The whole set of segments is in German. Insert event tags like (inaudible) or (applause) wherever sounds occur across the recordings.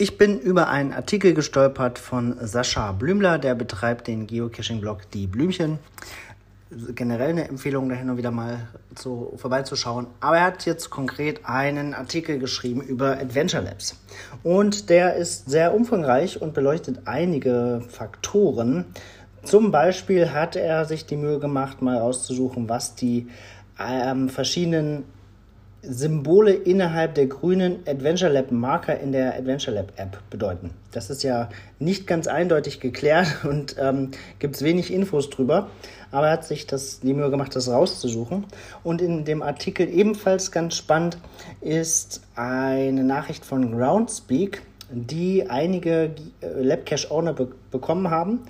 Ich bin über einen Artikel gestolpert von Sascha Blümler, der betreibt den Geocaching-Blog Die Blümchen. Generell eine Empfehlung, da hin und wieder mal so vorbeizuschauen. Aber er hat jetzt konkret einen Artikel geschrieben über Adventure Labs. Und der ist sehr umfangreich und beleuchtet einige Faktoren. Zum Beispiel hat er sich die Mühe gemacht, mal rauszusuchen, was die ähm, verschiedenen Symbole innerhalb der grünen Adventure Lab Marker in der Adventure Lab App bedeuten. Das ist ja nicht ganz eindeutig geklärt (laughs) und ähm, gibt es wenig Infos drüber. Aber er hat sich das die Mühe gemacht, das rauszusuchen. Und in dem Artikel ebenfalls ganz spannend ist eine Nachricht von Groundspeak, die einige äh, Labcache Owner be bekommen haben.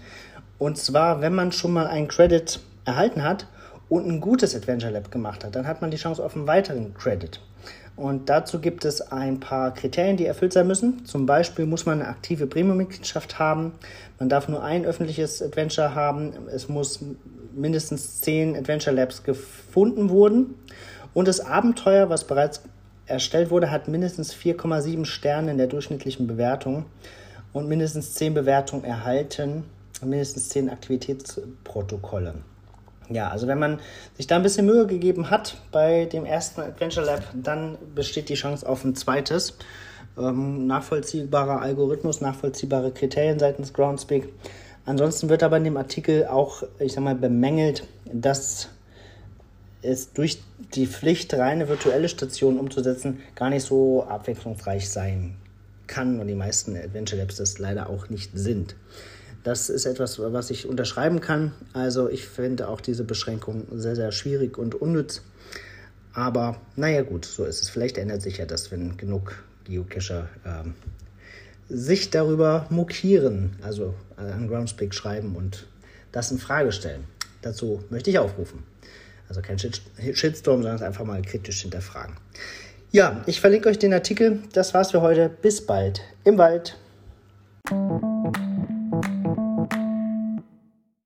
Und zwar, wenn man schon mal einen Credit erhalten hat und ein gutes Adventure Lab gemacht hat, dann hat man die Chance auf einen weiteren Credit. Und dazu gibt es ein paar Kriterien, die erfüllt sein müssen. Zum Beispiel muss man eine aktive Premium-Mitgliedschaft haben. Man darf nur ein öffentliches Adventure haben. Es muss mindestens zehn Adventure Labs gefunden wurden. Und das Abenteuer, was bereits erstellt wurde, hat mindestens 4,7 Sterne in der durchschnittlichen Bewertung und mindestens 10 Bewertungen erhalten, mindestens 10 Aktivitätsprotokolle. Ja, also wenn man sich da ein bisschen Mühe gegeben hat bei dem ersten Adventure Lab, dann besteht die Chance auf ein zweites. Ähm, nachvollziehbarer Algorithmus, nachvollziehbare Kriterien seitens Groundspeak. Ansonsten wird aber in dem Artikel auch, ich sag mal, bemängelt, dass es durch die Pflicht, reine virtuelle Stationen umzusetzen, gar nicht so abwechslungsreich sein kann und die meisten Adventure Labs das leider auch nicht sind. Das ist etwas, was ich unterschreiben kann. Also ich finde auch diese Beschränkung sehr, sehr schwierig und unnütz. Aber naja gut, so ist es. Vielleicht ändert sich ja das, wenn genug Geocacher ähm, sich darüber mokieren, also an Groundspeak schreiben und das in Frage stellen. Dazu möchte ich aufrufen. Also kein Shitstorm, sondern einfach mal kritisch hinterfragen. Ja, ich verlinke euch den Artikel. Das war's für heute. Bis bald im Wald.